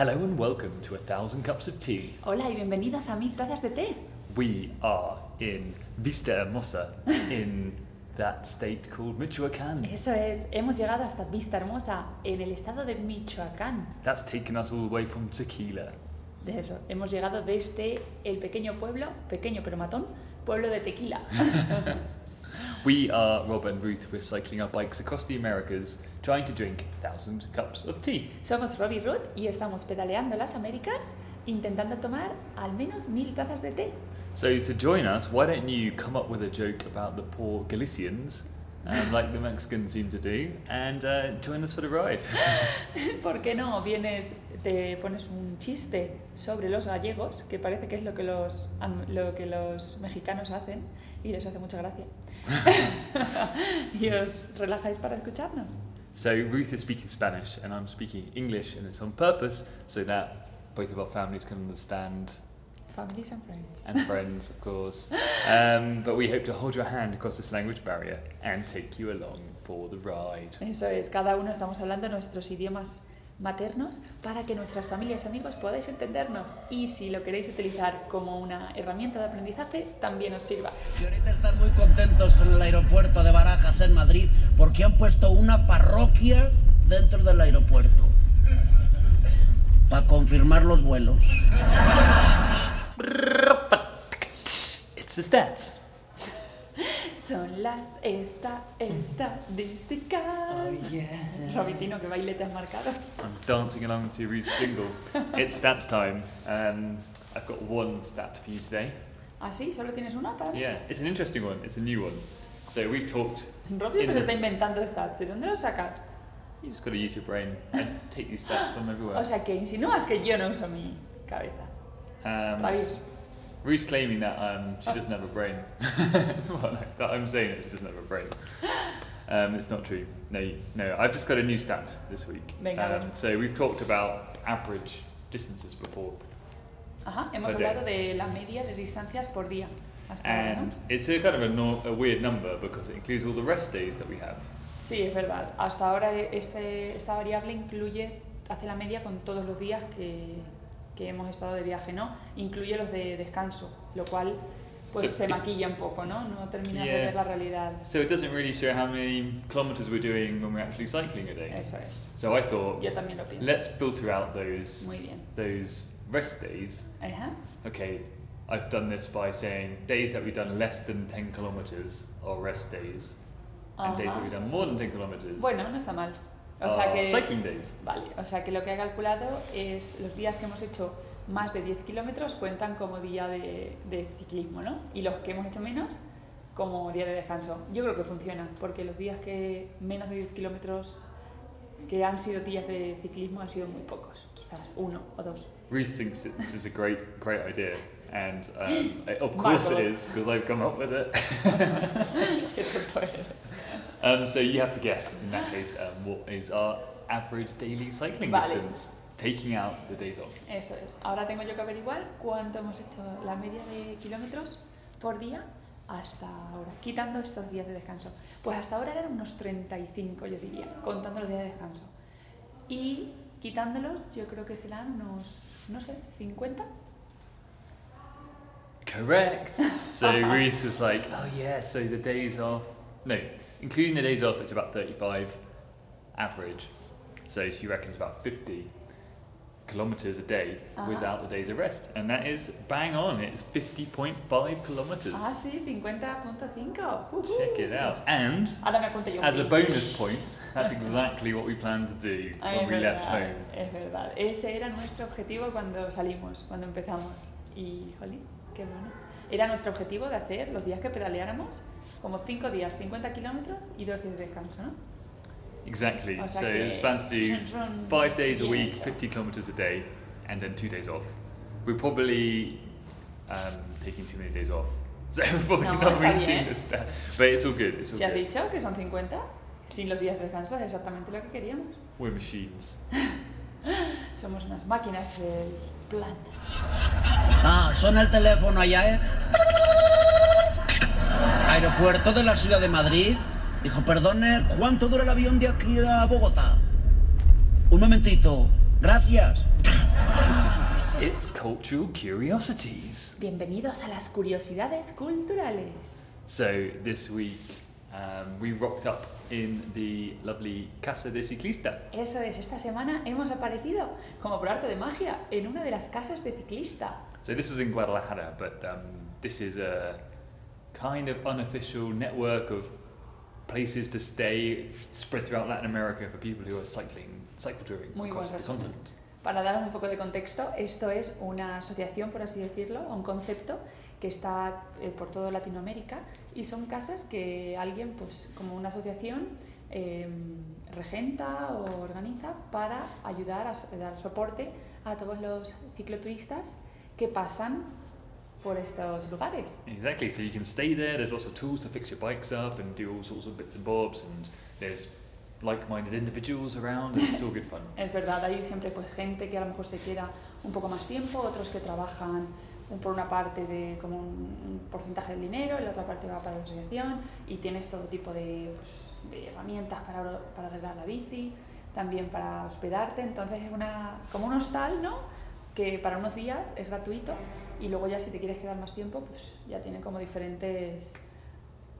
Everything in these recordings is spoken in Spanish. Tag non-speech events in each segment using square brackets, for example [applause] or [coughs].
Hello and welcome to A Thousand Cups of Tea. Hola y bienvenidos a Mil Tazas de Té. We are in Vista Hermosa, [laughs] in that state called Michoacán. Eso es, hemos llegado hasta Vista Hermosa, en el estado de Michoacán. That's taken us all the way from Tequila. De eso, hemos llegado desde el pequeño pueblo, pequeño pero matón, pueblo de Tequila. [laughs] We are Rob and Ruth. We're cycling our bikes across the Americas, trying to drink a thousand cups of tea. Somos Robbie Ruth y estamos pedaleando las Américas intentando tomar al menos mil tazas de té. So to join us, why don't you come up with a joke about the poor Galicians, um, [laughs] like the Mexicans seem to do, and uh, join us for the ride. [laughs] ¿Por qué no vienes, te pones un chiste sobre los gallegos, que parece que es lo que los, lo que los mexicanos hacen y les hace mucha gracia? [laughs] y os relajáis para escucharnos. So Ruth is speaking Spanish and I'm speaking English, and it's on purpose so that both of our families can understand Families and friends. and friends, of course. [laughs] Um, but we hope to hold your hand across this language barrier and take you along for the ride. Eso es, cada uno estamos hablando nuestros idiomas maternos para que nuestras familias y amigos podáis entendernos. Y si lo queréis utilizar como una herramienta de aprendizaje, también os sirva. Y ahorita están muy contentos en el aeropuerto de Barajas, en Madrid, porque han puesto una parroquia dentro del aeropuerto. Para confirmar los vuelos. It's the stats. Son las esta estadísticas. yeah. Robitino, que baile te has marcado. I'm dancing along to Ruth's jingle. it's stats time. Um, I've got one stat for you today. ¿Ah, sí? ¿Solo tienes una para? Yeah, it's an interesting one. It's a new one. So we've talked. Robin pues está inventando stats. ¿De dónde los sacas? You just got to use your brain and take these stats from everywhere. O sea, que insinúas que yo no uso mi cabeza. Um, Rabioso. Ruth's claiming that um, she doesn't have a brain. [laughs] well, no, that I'm saying that she doesn't have a brain. [laughs] Um, it's not true. No, no. I've just got a new stat this week. Um, so we've talked about average distances before, Ajá, hemos hablado de la media de distancias por día. Hasta ahora, ¿no? and it's a kind of a, no, a weird number because it includes all the rest days that we have. Sí, es verdad. Hasta ahora este, esta variable incluye, hace la media con todos los días que, que hemos estado de viaje, ¿no? Incluye los de descanso, lo cual pues So se it- maquilla un poco, ¿no? No terminas de Yeah. ver la realidad. So it doesn't really show how many kilometers we're doing when we're actually cycling a day. Eso es. So I thought, Yo también lo pienso. let's filter out those Muy bien. those rest days Ajá. okay, I've done this by saying days that we've done less than 10 kilometers are rest days, and days that we've done more than 10 kilometers Bueno, no está mal. O are sea que... cycling days. Vale, o sea que lo que ha calculado es los días que hemos hecho más de 10 kilómetros cuentan como día de, de ciclismo, ¿no? Y los que hemos hecho menos como día de descanso. Yo creo que funciona, porque los días que menos de 10 kilómetros que han sido días de ciclismo han sido muy pocos, quizás uno o dos. Reese thinks this is a great, great idea, and um, [gasps] of course it Marvellous. is because I've come up with it. [laughs] Um, so you have to guess in that case um, what is our average daily cycling Vale. distance, taking out the days off. Eso es. Ahora tengo yo que averiguar cuánto hemos hecho la media de kilómetros por día hasta ahora, quitando estos días de descanso. Pues hasta ahora eran unos 35, yo diría, contando los días de descanso. Y quitándolos, yo creo que serán unos, no sé, 50. Correct. [laughs] So Reese was like, [laughs] oh yeah, so the days off, no, including the days off, it's about 35 average. So she reckons about 50 kilometers a day Ah. without the days of rest. And that is bang on, it's 50.5 kilometers. Ah, sí, 50.5. Ujú. Check it out. And Ahora me apunto yo. as a bonus point, that's exactly what we planned to do Ah, [laughs] when we left home. Es verdad. Ese era nuestro objetivo cuando salimos, cuando empezamos. Y, jolín, qué bueno. Era nuestro objetivo de hacer los días que pedaleáramos, como 5 días, 50 kilómetros y 2 días de descanso, ¿no? Exactly. O sea so it's planned to do five days a week, hecho. 50 kilometers a day, and then two days off. We're probably um, taking too many days off, [laughs] so we're probably No, not reaching stat. But it's all good. It's all has good. dicho que son 50, sin los días de descanso, es exactamente lo que queríamos. We're machines. [laughs] Somos unas máquinas del plan. Ah, suena el teléfono allá, ¿eh? Aeropuerto de la ciudad de Madrid. Dijo, perdone, ¿cuánto dura el avión de aquí a Bogotá? Un momentito. Gracias. It's cultural curiosities. Bienvenidos a las curiosidades culturales. So this week um, we rocked up in the lovely Casa de Ciclista. Eso es, esta semana hemos aparecido, como por arte de magia, en una de las casas de ciclista. So this was in Guadalajara, but um, this is a kind of unofficial network of places to stay spread throughout Latin America for people who are cycling, cycle touring Muy across the continent. Para dar un poco de contexto, esto es una asociación, por así decirlo, un concepto que está eh, por toda Latinoamérica y son casas que alguien, pues como una asociación, eh, regenta o organiza para ayudar a dar soporte a todos los cicloturistas que pasan por estos lugares. Exactly. So you can stay there. There's lots of tools to fix your bikes up and do all sorts of bits and bobs, and there's like-minded individuals around, and it's all good fun. Es verdad, hay siempre pues gente que a lo mejor se queda un poco más tiempo, otros que trabajan por una parte de como un, porcentaje del dinero, la otra parte va para la asociación y tienes todo tipo de, pues, de herramientas para, para arreglar la bici, también para hospedarte, entonces es una, como un hostal, ¿no? Que para unos días es gratuito y luego ya si te quieres quedar más tiempo, pues ya tiene como diferentes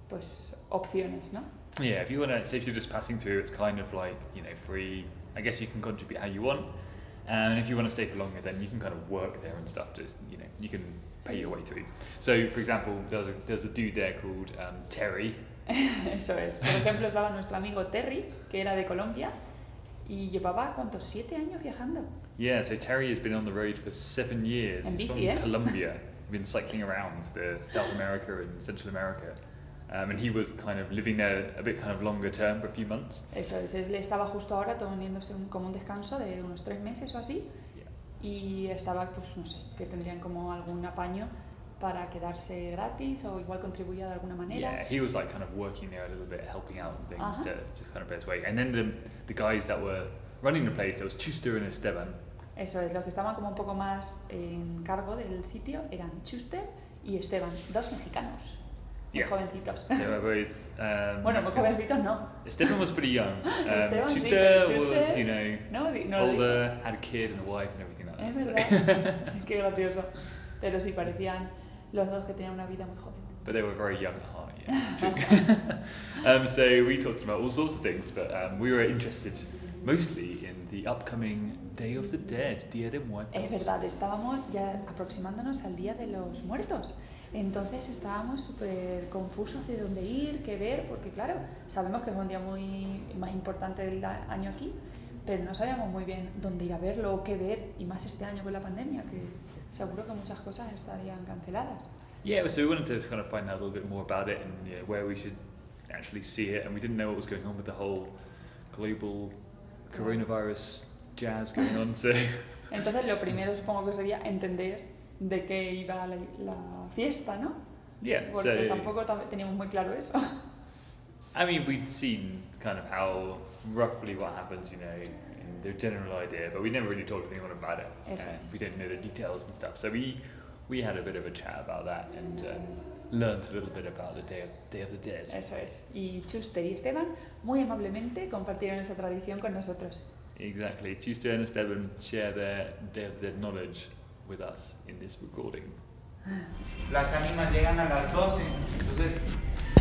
pues opciones, ¿no? Yeah, if you want to, say if you're just passing through, it's kind of like you know free. I guess you can contribute how you want, and if you want to stay for longer, then you can kind of work there and stuff. Just you know, you can pay your way through. So, for example, there's a there's a dude there called um, Terry. [laughs] Eso es. Por ejemplo, estaba nuestro amigo Terry, que era de Colombia, y llevaba, ¿cuántos? Siete años viajando. Yeah, so Terry has been on the road for seven years. En He's bici, from eh? Colombia. been cycling around the South America and Central America, um, and he was kind of living there a bit kind of longer term for a few months. Eso es. Él estaba justo ahora teniéndose un, como un descanso de unos tres meses o así, y estaba, pues no sé, que tendrían como algún apaño para quedarse gratis o igual contribuía de alguna manera. Yeah, he was like kind of working there a little bit, helping out and things Uh-huh. to, to kind of pay his way. And then the, the guys that were running the place, there was Chuster and Esteban. Eso es, los que estaban como un poco más en cargo del sitio eran Chuster y Esteban, dos mexicanos, muy Yeah. jovencitos. Both. [laughs] Um, Bueno, muy jovencitos no, Esteban was pretty young. [laughs] Um, Esteban sí, pero was, you know, ¿no? No older, had a kid and a wife and everything like Es that. so- verdad, [laughs] qué gracioso. Pero sí, parecían los dos que tenían una vida muy joven. But they were very young at heart, yeah. um, so we talked about all sorts of things, but um, we were interested mostly in the upcoming Day of the Dead, Dia de Muertos. Es verdad, estábamos ya aproximándonos al Día de los Muertos. Entonces estábamos súper confusos de dónde ir, qué ver, porque claro, sabemos que es un día muy más importante del año aquí, pero no sabíamos muy bien dónde ir a verlo qué ver, y más este año con la pandemia, que seguro que muchas cosas estarían canceladas. Yeah, so we wanted to kind of find out a little bit more about it and you know, where we should actually see it, and we didn't know what was going on with the whole global coronavirus jazz going on. So Entonces lo primero supongo que sería entender de qué iba la, la fiesta, ¿no? yeah, Porque so tampoco tam- teníamos muy claro eso. [laughs] I mean we'd seen kind of how roughly what happens, you know, in the general idea, but we never really talked to anyone about it. Eso and es. we didn't know the details and stuff. So we we had a bit of a chat about that and um, learned a little bit about the Day of, Day of the Dead. Eso es. Y Chuster y Esteban muy amablemente compartieron esa tradición con nosotros. Exactly. Tuesday and Esteban share their Day of the Dead knowledge with us in this recording. Las ánimas llegan a las 12, entonces...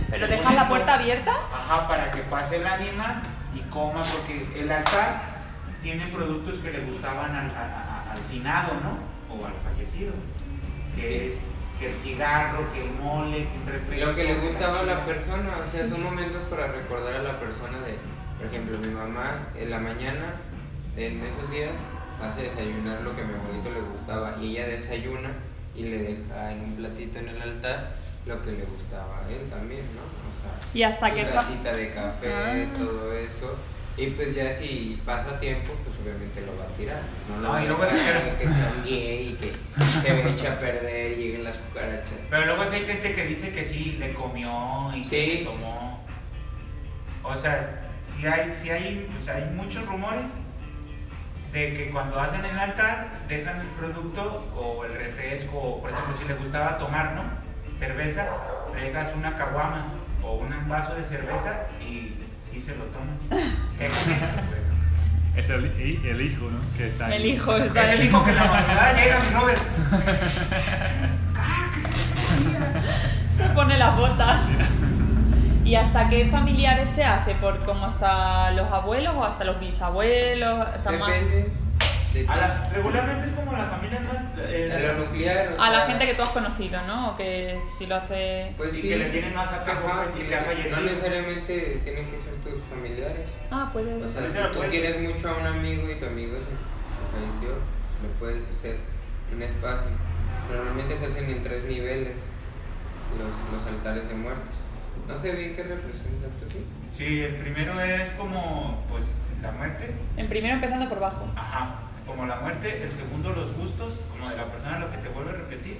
¿Pero dejan la puerta abierta? Ajá, para que pase el ánima y coma, porque el altar tiene productos que le gustaban al, a- a- al finado, ¿no? O al fallecido, que es que el cigarro, que el mole, que un refresco. Lo que le gustaba a la persona, o sea, Sí. son momentos para recordar a la persona de, por ejemplo, mi mamá en la mañana, en esos días, hace desayunar lo que a mi abuelito le gustaba y ella desayuna y le deja en un platito en el altar lo que le gustaba a él también, ¿no? O sea, Y hasta su que... tacita de café, Ah. todo eso. Y pues ya si pasa tiempo, pues obviamente lo va a tirar. No lo No, va y a luego dejar que se hundie y que se eche a perder y lleguen las cucarachas. Pero luego hay gente que dice que sí, le comió y Sí. que le tomó. O sea, sí hay, sí hay, sea, hay muchos rumores de que cuando hacen el altar dejan el producto o el refresco, o por ejemplo si le gustaba tomar, ¿no? Cerveza, le dejas una caguama o un vaso de cerveza y sí se lo toman. [laughs] Es el, el hijo, ¿no? Que está El ahí. hijo Es está el ahí. hijo que en la madrugada llega mi Robert. [laughs] Se pone las botas. ¿Y hasta qué familiares se hace? ¿Por como hasta los abuelos o hasta los bisabuelos? Hasta más- Depende de A la- regularmente es como la familia más. eh, A lo nuclear. o A la gente que tú has conocido, ¿no? O que si lo hace... Pues y sí. que le tienen más apego, Ajá, pues, y y que ha no fallecido. necesariamente tienen que ser tus familiares. Ah, puede... O sea, Pues si tú puedes- quieres mucho a un amigo y tu amigo se, se falleció, pues le puedes hacer un espacio. Normalmente se hacen en tres niveles los, los altares de muertos. No sé bien qué representan, ¿tú sí? Sí, el primero es como pues la muerte. En primero empezando por bajo. Ajá, como la muerte. El segundo, los gustos, como de la persona lo que te vuelve a repetir.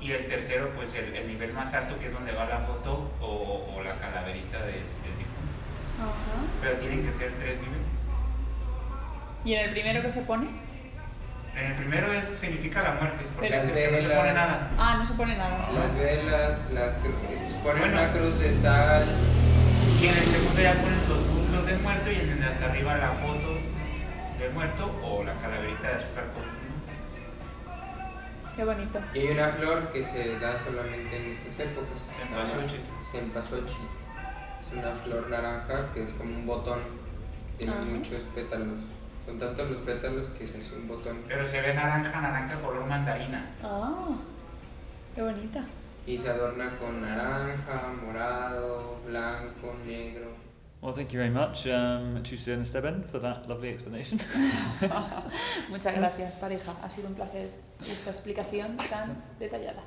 Y el tercero, pues el, el nivel más alto, que es donde va la foto o, o la calaverita de- del difunto. Ajá. Pero tienen que ser tres niveles. ¿Y en el primero que se pone? En el primero es, significa la muerte, porque Pero- es el que no se pone nada. Ah, no se pone nada. Las velas, la ponen Bueno. una cruz de sal. Y en el segundo ya ponen los muslos del muerto y en el de hasta arriba la foto del muerto o la calaverita de azúcar con. Qué bonito. Y hay una flor que se da solamente en estas épocas. Cempasúchil. Es una flor naranja que es como un botón. que Tiene Ajá. muchos pétalos. Son tantos los pétalos que se hace un botón. Pero se ve naranja, naranja color mandarina. Ah, qué bonita. Y se adorna con naranja, morado, blanco, negro. Well, thank you very much, um, Tuesday and Esteban, for that lovely explanation. [laughs] Muchas gracias, pareja. Ha sido un placer esta explicación tan detallada.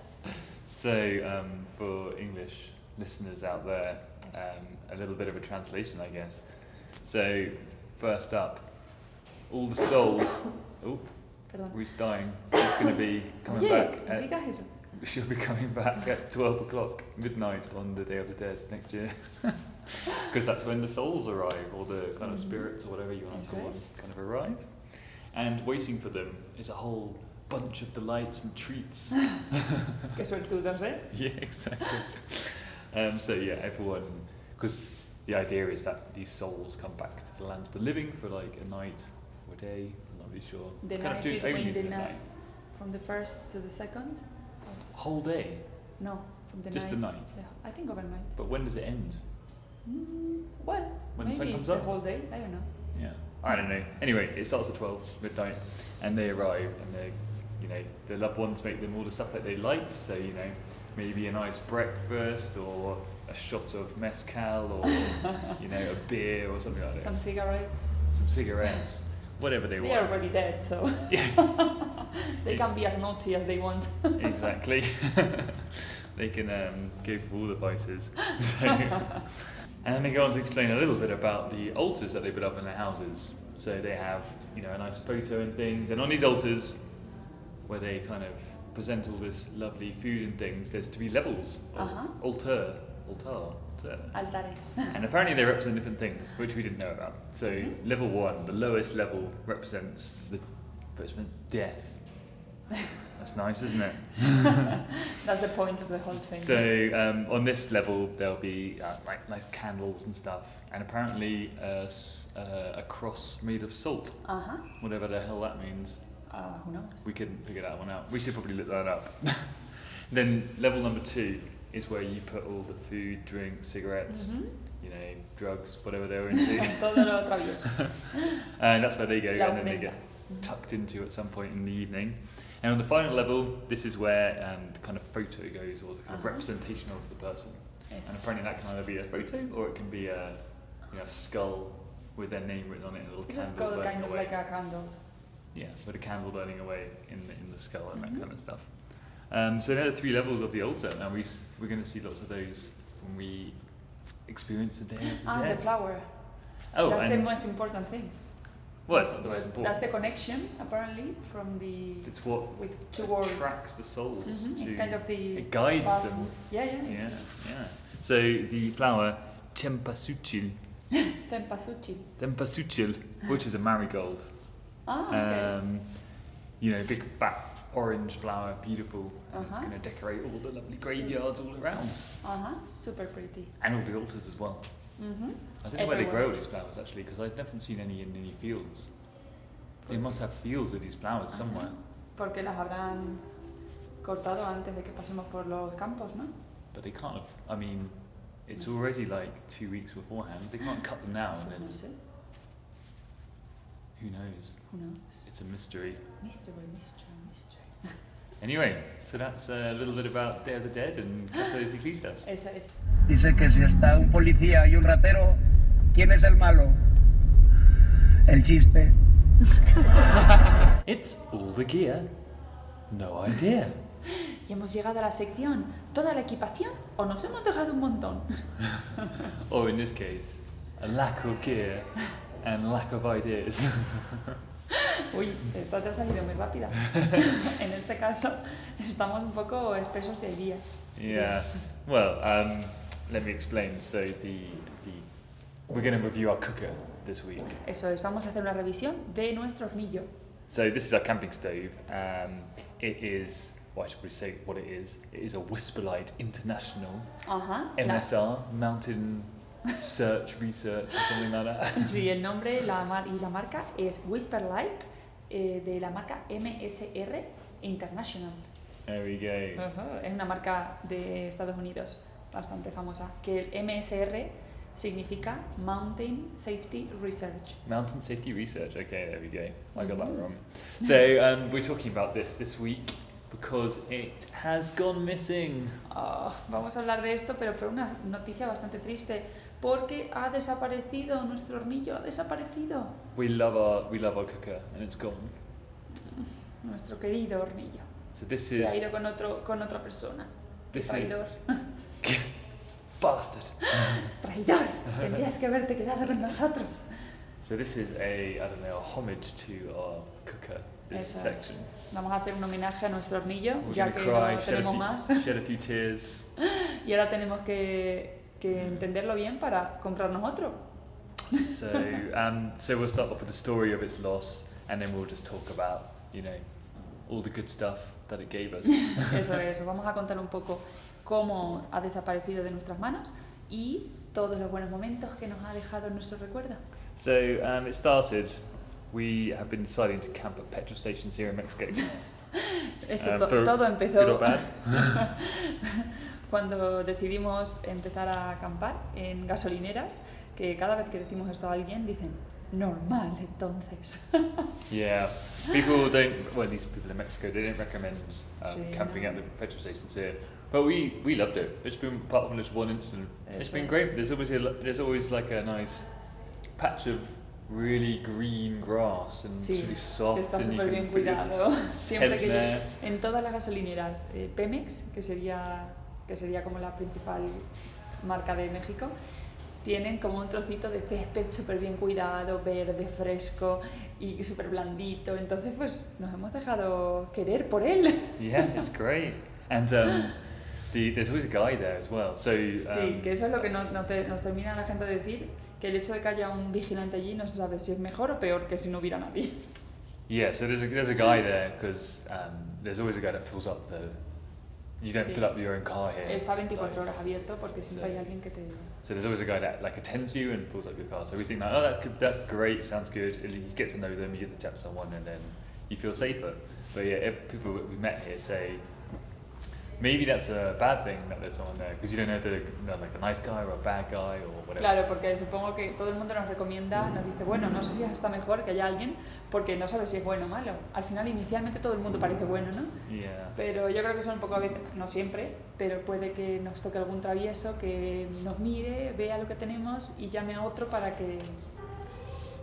So, um, for English listeners out there, um, a little bit of a translation, I guess. So, first up, all the souls. [coughs] Oh, Perdón. Ruth's dying. She's going to be coming Oye, back. no At, digas eso. [laughs] she'll be coming back at 12 o'clock midnight on the Day of the Dead next year. [laughs] Because that's when the souls arrive, or the kind of Mhm. spirits, or whatever you want to call it, kind of arrive. And waiting for them is a whole bunch of delights and treats. [laughs] Qué suertudos, ¿eh? yeah, exactly. um, so yeah, everyone, because the idea is that these souls come back to the land of the living for like a night or a day. I'm not really sure. The kind night of do it between the the night. night. From the first to the second? Whole day, No, from the just night. the night. Yeah, I think overnight. But when does it end? Mm, well, When the sun maybe comes it's the up? whole day. I don't know. Yeah, I don't know. Anyway, it starts at twelve midnight, and they arrive, and they, you know, their loved ones make them all the stuff that they like. So you know, maybe a nice breakfast or a shot of mezcal or [laughs] you know a beer or something like that. Some cigarettes. Some cigarettes, whatever they want. They are already dead, so [laughs] they can be as naughty as they want. exactly. [laughs] they can um, give all the vices. [laughs] So, and they go on to explain a little bit about the altars that they put up in their houses. So they have, you know, a nice photo and things, and on these altars, where they kind of present all this lovely food and things, there's three levels of Uh-huh. altar, altar, altar. Altares. [laughs] And apparently they represent different things, which we didn't know about. So Mhm. level one, the lowest level, represents the represents death. That's [laughs] nice, isn't it? [laughs] That's the point of the whole thing. So um, on this level, there'll be uh, like nice candles and stuff, and apparently uh, uh, a cross made of salt, uh huh. whatever the hell that means. Uh, who knows? We couldn't figure that one out. We should probably look that up. then level number two is where you put all the food, drinks, cigarettes, Mhm. you know, drugs, whatever they're into. [laughs] Todo lo travieso. [laughs] and that's where they go, La and then they get tucked into at some point in the evening. And on the final level, this is where um, the kind of photo goes, or the kind of Uh-huh. representation of the person. Eso. And apparently that can either be a photo or it can be a, you know, a skull with their name written on it and a little It's a skull kind of away. like a candle. Yeah, with a candle burning away in the, in the skull and Mhm. that kind of stuff. Um, so there are three levels of the altar, and we, we're going to see lots of those when we experience the day of the Ah, the flower. oh, That's the most important thing. well, it's not the most important. That's the connection, apparently, from the it's what with two words. attracts the souls. Mhm, It's kind of the it guides path- them. Yeah, yeah. Yeah, yeah. So the flower Cempasúchil, Cempasúchil. [laughs] Cempasúchil, which is a marigold. Ah, okay. Um, you know, big fat orange flower, beautiful. and It's Uh-huh. going to decorate all the lovely graveyards all around, uh huh. Super pretty. and all the altars as well. Ujú. I don't know where they grow these flowers actually, because I've never seen any in any fields. They must have fields of these flowers somewhere. Porque las habrán cortado antes de que pasemos por los campos, ¿no? But they can't have. I mean, it's already like two weeks beforehand. They can't cut them now and Pues no then. sé. Who knows? Who knows? It's a mystery. Mystery, mystery, mystery. Anyway, so that's a little bit about Day of the Dead and Casa de Ciclistas. Eso es. Dice que si está un policía y un ratero, ¿quién es el malo? El chiste. [laughs] It's all the gear. No idea. Y hemos llegado a la sección ¿Toda la equipación o nos hemos dejado un montón? [laughs] or in this case, a lack of gear and lack of ideas. [laughs] Uy, esta te ha salido muy rápida. [laughs] en este caso, estamos un poco espesos de días. yeah. Well, um, let me explain. So the the we're going to review our cooker this week. Eso es, vamos a hacer una revisión de nuestro hornillo. So this is our camping stove. Um, it is. Well, I should probably say what it is. It is a Whisperlight International Ajá. la- MSR Mountain Search Research or something like that. [laughs] sí, el nombre la mar- y la marca es Whisper Light eh, de la marca MSR International. There we go. Ajá, Es una marca de Estados Unidos bastante famosa. Que el MSR significa Mountain Safety Research. Mountain Safety Research. Okay, there we go. I got that Mhm. wrong. So um, we're talking about this this week because it has gone missing. Ah, vamos a hablar de esto, pero por una noticia bastante triste, porque ha desaparecido nuestro hornillo, ha desaparecido We love our we love our cooker and it's gone. nuestro querido hornillo. So this Se is ha ido con otro con otra persona. This is traidor. [laughs] bastard. [gasps] Traidor. Tendrías que haberte quedado con nosotros. So this is a I don't know a homage to our cooker. This Eso section. Vamos a hacer un homenaje a nuestro hornillo, We're ya que cry, no shed, a tenemos few, más. shed a few tears. [laughs] Y ahora tenemos que, que entenderlo bien para comprarnos otro. So um, so we'll start off with the story of its loss, and then we'll just talk about you know all the good stuff that it gave us. [laughs] Eso es, [laughs] os vamos a contar un poco cómo ha desaparecido de nuestras manos y todos los buenos momentos que nos ha dejado en nuestro recuerdo. So um, it started. We have been deciding to camp at petrol stations here in Mexico. [laughs] Esto Um, to- todo empezó? Cuando decidimos empezar a acampar en gasolineras, que cada vez que decimos esto a alguien dicen, normal entonces. [laughs] Yeah, people don't. Well, these people in Mexico they don't recommend um, Sí, camping no. at the petrol stations here. But we we loved it. It's been part of this one incident. It's Eso been es. great. There's always a, there's always like a nice patch of really green grass and it's Sí, really soft. está súper bien cuidado. [laughs] Siempre que en todas las gasolineras eh, Pemex, que sería, que sería como la principal marca de México, tienen como un trocito de césped súper bien cuidado, verde, fresco y súper blandito. Entonces, pues nos hemos dejado querer por él. [laughs] Yeah, it's great. And um, the, there's always a guy there as well. So um, Sí, que eso es lo que no- no te- nos termina la gente de decir, que el hecho de que haya un vigilante allí no se sabe si es mejor o peor que si no hubiera nadie. Yeah, so there's a, there's a guy there because um, there's always a guy that fills up the. You don't fill up your own car here. Está 24 like- horas abierto porque siempre Sí. hay alguien que te... So there's always a guy that like attends you and fills up your car. So we think like, oh, that could, that's great, sounds good. And you get to know them, you get to chat to someone, and then you feel safer. But yeah, if people we met here say maybe that's a bad thing that there's someone there because you don't know if they're you know, like a nice guy or a bad guy or whatever. Claro, porque supongo que todo el mundo nos recomienda, nos dice, bueno, no sé si es hasta mejor que haya alguien porque no sabe si es bueno o malo. Al final, inicialmente todo el mundo parece bueno, ¿no? Yeah. Pero yo creo que son un poco a veces, no siempre, pero puede que nos toque algún travieso que nos mire, vea lo que tenemos y llame a otro para que...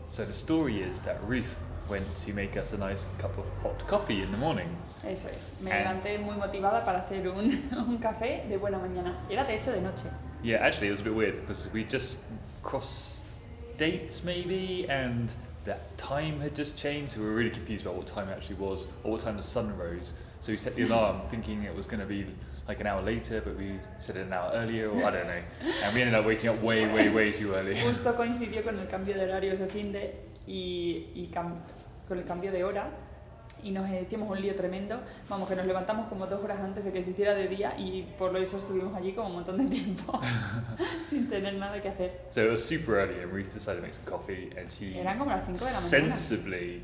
So the story is that Ruth went to make us a nice cup of hot coffee in the morning. Eso es, me Ah. levanté muy motivada para hacer un, [laughs] un café de buena mañana. Era de hecho de noche. Yeah, actually, it was a bit weird because we just crossed dates maybe, and the time had just changed. So we were really confused about what time it actually was or what time the sun rose. So we set the alarm [laughs] thinking it was going to be like an hour later, but we set it an hour earlier, or I don't know. And we ended up waking up way, way, way too early. Justo [laughs] coincidió con el cambio de horario ese fin de y, y con el cambio de hora y nos hicimos un lío tremendo. Vamos, que nos levantamos como dos horas antes de que se hiciera de día y por eso estuvimos allí como un montón de tiempo [laughs] sin tener nada que hacer. So it was super early, and Ruth decided to make some coffee, and she Eran como las 5 de la mañana. sensibly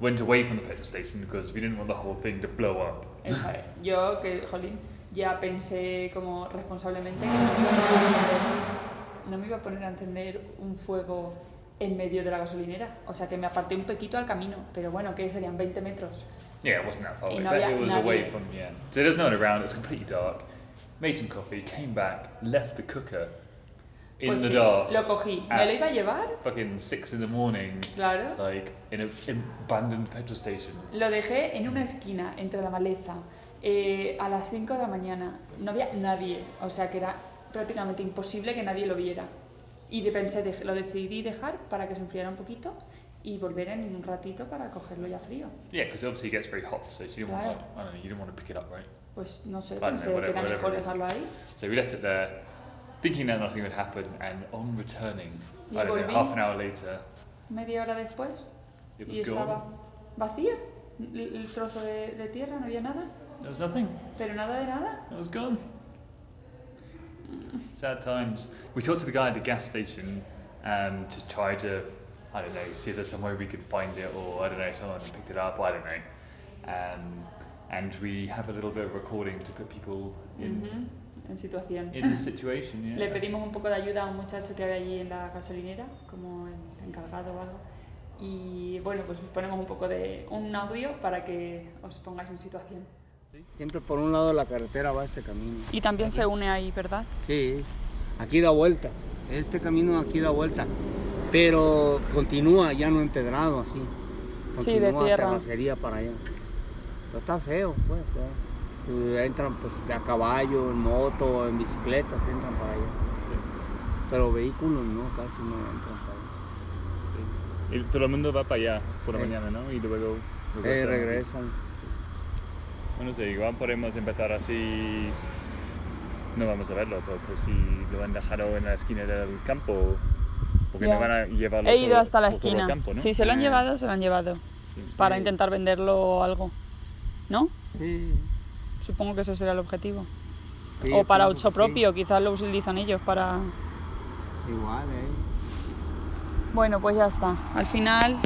went away from the petrol station because we didn't want the whole thing to blow up. Esa es. [laughs] Yo, que, jolín, ya pensé como responsablemente que no me, iba a poner no me iba a poner a encender un fuego en medio de la gasolinera. O sea que me aparté un poquito al camino, pero bueno, que serían 20 metros. Yeah, it wasn't that far away, no but it was away nadie. from yeah. So there was no one around. It was completely dark. Made some coffee, came back, left the cooker in Pues the sí, dark. lo cogí. ¿Me lo iba a llevar? Fucking six in the morning, Claro. like in a in abandoned petrol station. Lo dejé en una esquina, entre la maleza, eh, a las 5 de la mañana. No había nadie, o sea que era prácticamente imposible que nadie lo viera. Y pensé, lo decidí dejar para que se enfriara un poquito y volver en un ratito para cogerlo ya frío. Yeah, because obviously it gets very hot, so you didn't want Claro. to, I don't know, you didn't want to pick it up, right? Pues no sé, pensé whatever- que era mejor dejarlo ahí. So we left it there, thinking that nothing would happen, and on returning, Y I don't know, half an hour later, Media hora después it was y gone. estaba vacío. El el trozo de, de tierra, no había nada. There was nothing. Pero nada de nada. It was gone. Sad times. We talked to the guy at the gas station um, to try to, I don't know, see if there's somewhere we could find it, or I don't know, someone picked it up. I don't know. Um, and we have a little bit of recording to put people in Ujú, En situación. in the situation. [laughs] Yeah. Le pedimos un poco de ayuda a un muchacho que había allí en la gasolinera, como el encargado o algo. Y bueno, pues os ponemos un poco de un audio para que os pongáis en situación. Siempre por un lado de la carretera va este camino. Y también se une ahí, ¿verdad? Sí, aquí da vuelta. Este camino aquí da vuelta. Pero continúa ya no empedrado así. Sí, de Continúa tierra. terracería para allá. Pero está feo, pues. Y Entran pues de a caballo, en moto, en bicicletas, entran para allá. Pero vehículos no, casi no entran para allá. Y todo el mundo va para allá por la Sí. mañana, ¿no? Y luego Eh, regresan. Bueno, sí, igual podemos empezar así. No vamos a verlo, porque si lo han dejado en la esquina del campo, porque Ya. no van a llevarlo He ido todo- hasta la esquina. campo, ¿no? Si se lo han Eh. llevado, se lo han llevado. Sí. Para Sí. intentar venderlo o algo. ¿No? Sí, Supongo que ese será el objetivo. sí, o para uso propio, quizás lo utilizan ellos para... Igual, eh. Bueno, pues ya está. Al final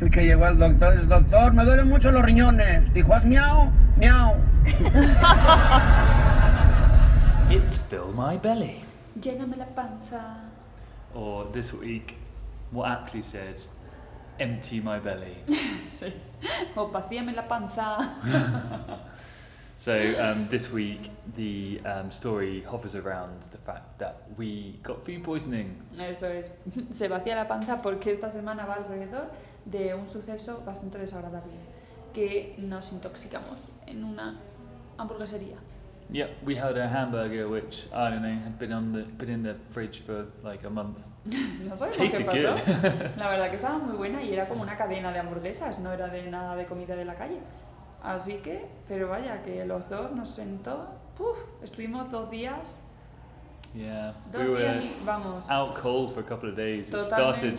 El que llegó al doctor es, doctor, me duelen mucho los riñones. Dijo, haz miau, miau. [laughs] It's fill my belly. Lléname la panza. Or this week, what aptly said, empty my belly. [laughs] Sí. O vacíame la panza. [laughs] so um, this week, the um, story hovers around the fact that we got food poisoning. Eso es. Se vacía la panza porque esta semana va alrededor de un suceso bastante desagradable. Que nos intoxicamos en una hamburguesería. Yep, we had a hamburger which I don't know had been on the been in the fridge for like a month. [laughs] No sabemos qué pasó. [laughs] La verdad que estaba muy buena y era como una cadena de hamburguesas, no era de nada de comida de la calle. Así que, pero vaya, que los dos nos sentó. Puf, estuvimos dos días, Yeah, dos we días were y vamos. out cold for a couple of days. It started.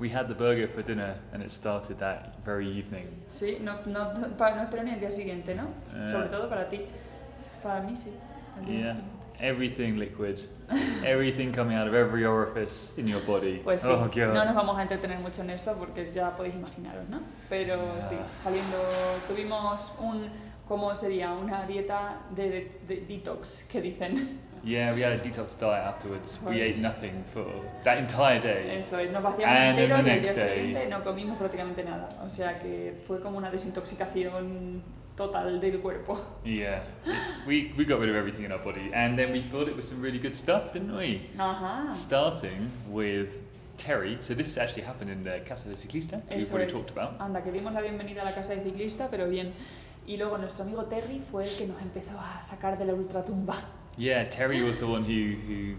We had the burger for dinner, and it started that very evening. sí, no, no, no espero ni el día siguiente, ¿no? Eh. Sobre todo para ti. Para mí sí. Yeah, everything liquid, everything coming out of every orifice in your body. Pues sí, oh god. no nos vamos a entretener mucho en esto porque ya podéis imaginaros, ¿no? Pero Ya. sí, saliendo, tuvimos un, ¿cómo sería? Una dieta de, de- de detox, que dicen. Yeah, we had a detox diet afterwards. We Right. ate nothing for that entire day. Eso es, nos vaciamos And entero the y al día siguiente no comimos prácticamente nada. O sea que fue como una desintoxicación total del cuerpo. Yeah, we we got rid of everything in our body, and then we filled it with some really good stuff, didn't we? Ajá. Starting with Terry. So this actually happened in the Casa de Ciclista, that we've Eso already es. talked about. Anda, que dimos la bienvenida a la casa de ciclista, pero bien. Y luego nuestro amigo Terry fue el que nos empezó a sacar de la ultratumba. Yeah, Terry was the one who who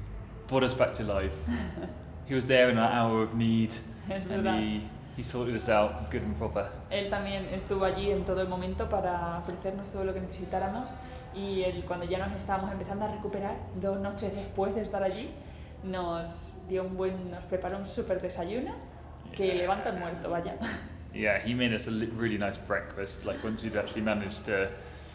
brought us back to life. he was there in our hour of need, Es and verdad. he he sorted us out good and proper. Él también estuvo allí en todo el momento para ofrecernos todo lo que necesitáramos y él, cuando ya nos estábamos empezando a recuperar, dos noches después de estar allí, nos dio un buen, nos preparó un súper desayuno que Yeah. levanta el muerto, vaya. Yeah, he made us a really nice breakfast. Like once we'd actually managed to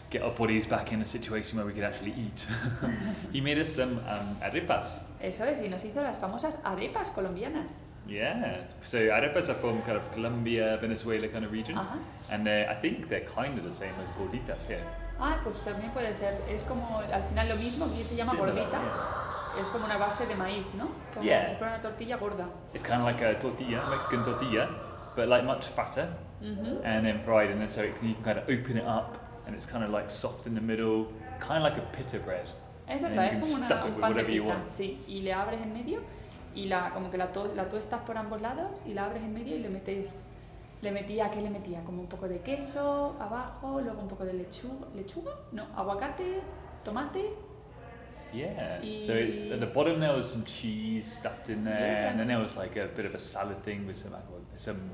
get our bodies back in a situation where we could actually eat, [laughs] he made us some um, arepas. Eso es, y nos hizo las famosas arepas colombianas. Yeah, so arepas are from kind of Colombia, Venezuela kind of region, Ajá. and uh, I think they're kind of the same as gorditas here. Ah, pues también puede ser. Es como al final lo mismo, aquí se llama Similar, gordita. yeah. Es como una base de maíz, ¿no? Como Yeah. si fuera una tortilla gorda. It's kind of like a tortilla, Mexican tortilla, but like much fatter, Ujú. and then fried, and then so it, you can kind of open it up, and it's kind of like soft in the middle, kind of like a pita bread. Es verdad, es como una, un pan de pita, sí. Y le abres en medio y la, como que la, to- la tuestas por ambos lados y la abres en medio y le metes... Le metía, ¿qué le metía? Como un poco de queso abajo, luego un poco de lechuga, lechuga, no, aguacate, tomate, Yeah. So it's at the bottom there was some cheese stuffed in there, Yeah. and then there was like a bit of a salad thing with some some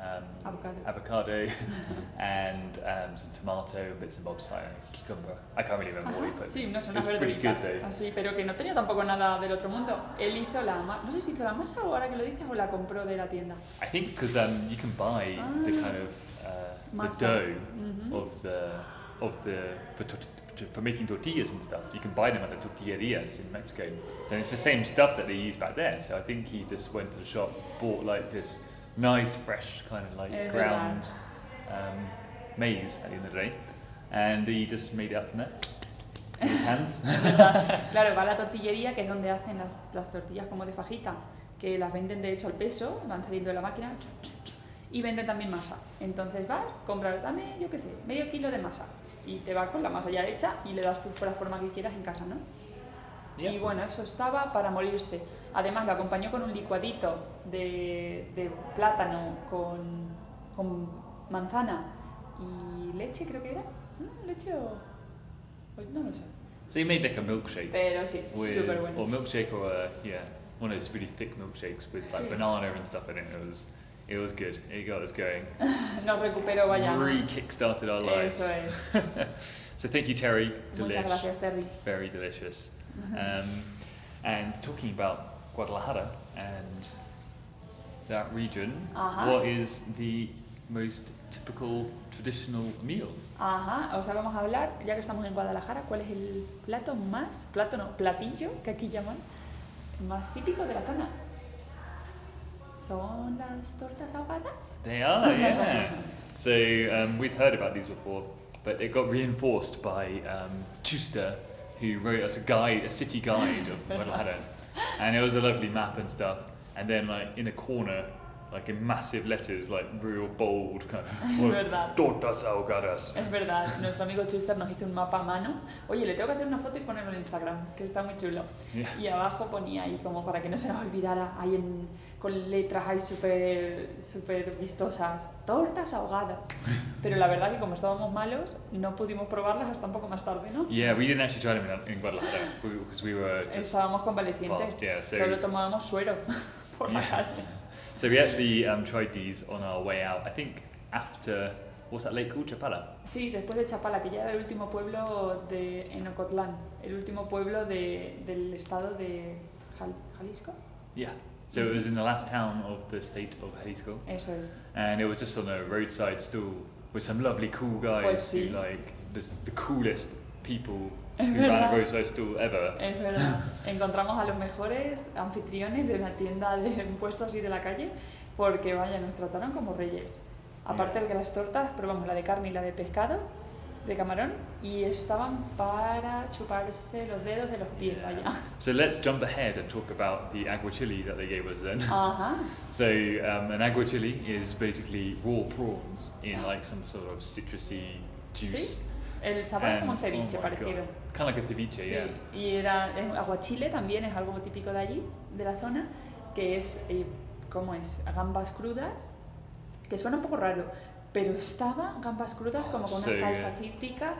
um, avocado. avocado [laughs] [laughs] and um, some tomato, bits and bobs, like cucumber. I can't really remember what he put. sí, no unas was pretty good verduritas así, pero que no tenía tampoco nada del otro mundo. Él hizo la masa, no sé si hizo la masa o ahora que lo dices o la compró de la tienda. I think because um, you can buy the Ah. kind of uh, the dough Ujú. of the of the for, for making tortillas and stuff. You can buy them at the tortillerias in Mexico. So it's the same stuff that they use back there. So I think he just went to the shop, bought like this nice, fresh kind of like ground um, maize at the end of the day, and he just made it up from there with his hands. [laughs] [laughs] Claro, va a la tortillería, que es donde hacen las, las tortillas como de fajita, que las venden de hecho al peso, van saliendo de la máquina y venden también masa. Entonces vas, compras, dame, yo qué sé, medio kilo de masa. Y te va con la masa ya hecha y le das tú la forma que quieras en casa, ¿no? Y bueno, eso estaba para morirse. Además, lo acompañó con un licuadito de, de plátano con, con manzana y leche, creo que era. ¿Mm? ¿Leche o.? No lo sé. So he made like a milkshake. Pero sí, súper bueno. or milkshake or uh, yeah, one of those really thick milkshakes with like Sí. banana and stuff in it. It was it was good. It got us going. [laughs] Nos recuperó, vaya. ¿no? Re kickstarted our lives. Eso es. [laughs] So thank you, Terry. Muchas Delish. gracias, Terry. Very delicious. Um, and talking about Guadalajara and that region, Ajá. what is the most typical traditional meal? Ajá, o sea, vamos a hablar, ya que estamos en Guadalajara, ¿cuál es el plato más, plato no, platillo, que aquí llaman, más típico de la zona? ¿Son las tortas ahogadas? They are, yeah. [laughs] so um, we'd heard about these before, but it got reinforced by um, Chuster, who wrote us a guide, a city guide of Guadalajara, and it was a lovely map and stuff. And then, like in a corner, like in massive letters, like real bold, kind of was tortas ahogadas. Es verdad, nuestro amigo Chuster nos hizo un mapa a mano. Oye, le tengo que hacer una foto y ponerlo en Instagram, que está muy chulo. Yeah. Y abajo ponía ahí como para que no se nos olvidara, ahí en, con letras ahí súper súper vistosas, tortas ahogadas. [laughs] Pero la verdad que como estábamos malos, no pudimos probarlas hasta un poco más tarde, ¿no? Yeah, we didn't actually try them in, in Guadalajara because we were just. Estábamos convalecientes, yeah, so- solo tomábamos suero [laughs] por la calle. So we actually um, tried these on our way out. I think after what's that lake called, Chapala. Sí, después de Chapala, que ya era el último pueblo de en Ocotlán, el último pueblo de, del estado de Jal- Jalisco. Yeah. So it was in the last town of the state of Jalisco, Eso es. and it was just on a roadside stall with some lovely cool guys Pues sí. who like the, the coolest people Es verdad. ever. Es verdad. Encontramos a los mejores anfitriones de la tienda de [laughs] puestos y de la calle, porque vaya, nos trataron como reyes. Aparte de que las tortas, probamos la de carne y la de pescado, de camarón, y estaban para chuparse los dedos de los pies, vaya. So let's jump ahead and talk about the aguachili that they gave us then. Ajá. [laughs] So um, an aguachili is basically raw prawns in Ah. like some sort of citrusy juice. Sí. El chapal es como un ceviche oh my parecido. Kind of like a ceviche, Sí, yeah. y era es- aguachile también es algo típico de allí, de la zona, que es, eh, ¿cómo es? Gambas crudas, que suena un poco raro, pero estaba gambas crudas como con una Sí. salsa cítrica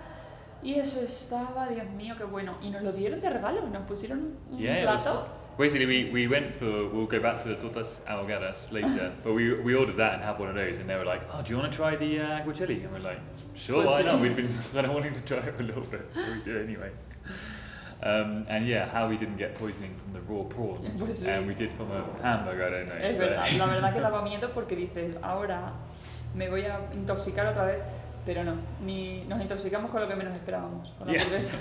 y eso estaba, Dios mío, qué bueno. Y nos lo dieron de regalo, nos pusieron un Yeah, plato. Basically, we, we went for, we'll go back to the tortas ahogadas later, [laughs] but we, we ordered that and had one of those, and they were like, oh, do you want to try the uh, aguachili? And we're like, sure, why not? We'd been [laughs] kind of wanting to try it for a little bit, so we did anyway. Um, and yeah, how we didn't get poisoning from the raw prawns, [laughs] Pues sí. and we did from a hamburger, I don't know. Es verdad, la verdad que daba miedo porque dices, ahora me voy a intoxicar otra vez, pero no, ni nos intoxicamos con lo que menos esperábamos, con la Yeah. hamburguesa.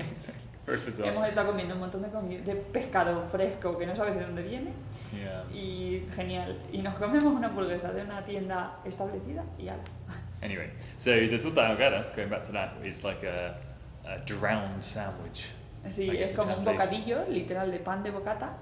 [laughs] Hemos estado comiendo un montón de, comi- de pescado fresco que no sabes de dónde viene Yeah. y genial. Y nos comemos una hamburguesa de una tienda establecida y ala. Anyway, so the torta ahogada, going back to that, is like a, a drowned sandwich. Sí, Like es como un bocadillo literal de pan de bocata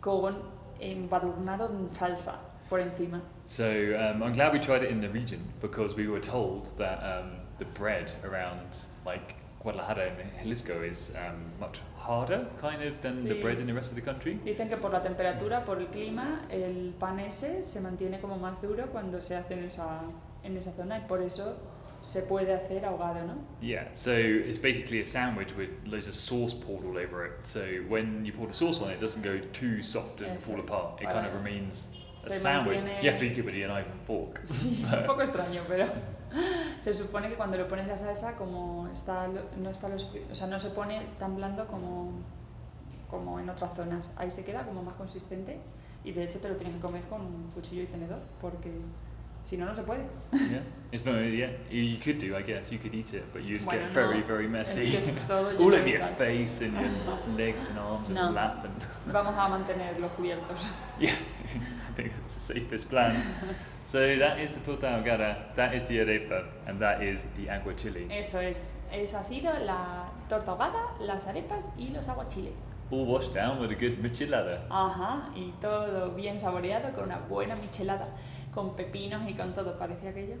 con embadurnado en salsa por encima. So um, I'm glad we tried it in the region because we were told that um, the bread around like Guadalajara and Jalisco is um, much harder, kind of, than the bread in the rest of the country. Dicen que por la temperatura, por el clima, el pan ese se mantiene como más duro cuando se hace en esa, en esa zona y por eso se puede hacer ahogado, ¿no? Yeah, so it's basically a sandwich with loads of sauce poured all over it. So when you pour the sauce on it, it doesn't go too soft and Eso fall apart. It kind of remains Se sandwich. mantiene- You have to eat it with a knife and fork. [laughs] Sí, un poco extraño, pero [laughs] se supone que cuando le pones la salsa, como está, no está lo sufi- o sea, no se pone tan blando como, como en otras zonas. Ahí se queda como más consistente y de hecho te lo tienes que comer con un cuchillo y tenedor porque si no, no se puede. yeah, it's not. Yeah, you, could do, I guess. You could eat it, but you'd Bueno, get very, no. very Es messy. que es todo [laughs] all de your salsa. face and your legs and arms No. and lap and Vamos a mantenerlos cubiertos. yeah, I think that's the safest plan. so that is the torta that is the arepa, and that is the aguachile. Eso es. Eso ha sido la torta ahogada, las arepas y los aguachiles. All washed down with a good michelada. Ajá, y todo bien saboreado con una buena michelada, con pepinos y con todo, parecía aquello.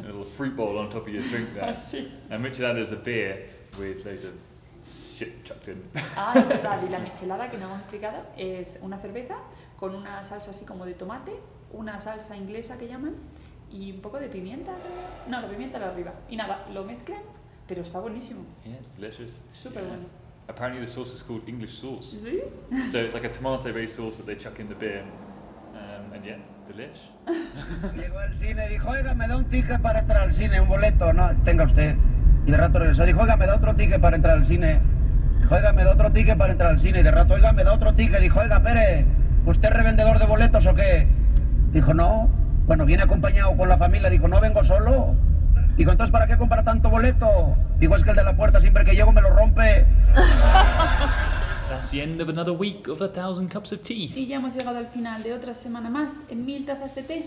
A little fruit bowl on top of your drink there. [laughs] Así. And michelada is a beer with loads of shit chucked in. Ah, es verdad, y la [laughs] michelada que no hemos explicado es una cerveza con una salsa así como de tomate, una salsa inglesa que llaman, y un poco de pimienta, creo. No, la pimienta la arriba. Y nada, lo mezclan, pero está buenísimo, Yeah, it's delicious. súper Yeah. bueno. Apparently the sauce is called English sauce. ¿Sí? So it's like a tomato-based sauce that they chuck in the beer. Um, and yeah, delish. [laughs] Llegó al cine y dijo, oiga, me da un ticket para entrar al cine, un boleto, no, tenga usted. Y de rato regresó, dijo, oiga, me da otro ticket para entrar al cine. Dijo, oiga, me da otro ticket para entrar al cine. Y de rato, oiga, me da otro ticket. Dijo, oiga, espere, ¿usted es revendedor de boletos o qué? Dijo, no. Bueno, viene acompañado con la familia. Dijo, no vengo solo. Dijo, entonces, ¿para qué compra tanto boleto? Dijo, es que el de la puerta siempre que llego me lo rompe. That's the end of another week of a thousand cups of tea. Y ya hemos llegado al final de otra semana más en Mil Tazas de Té.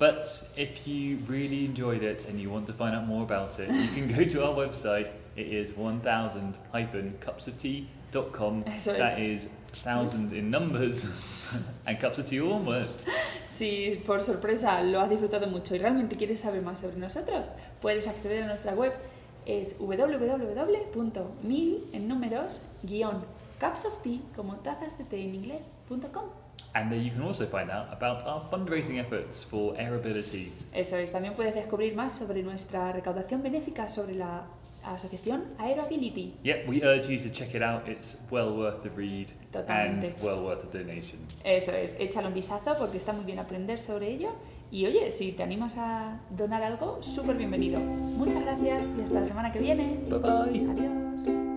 But if you really enjoyed it and you want to find out more about it, you can go to our website. It is 1000-cupsoftea.com. Eso es. That is thousand in numbers [laughs] and cups of tea all one. Si por sorpresa lo has disfrutado mucho y realmente quieres saber más sobre nosotros, puedes acceder a nuestra web. Es www.mil en números guión cups of tea como tazas de té en inglés.com. And there you can also find out about our fundraising efforts for Airability. Eso es, también puedes descubrir más sobre nuestra recaudación benéfica sobre la asociación Aeroability. Yep, we urge you to check it out. It's well worth the read Totalmente. and well worth a donation. Eso es, échale un vistazo porque está muy bien aprender sobre ello. Y oye, si te animas a donar algo, súper bienvenido. Muchas gracias y hasta la semana que viene. Bye bye. Adiós.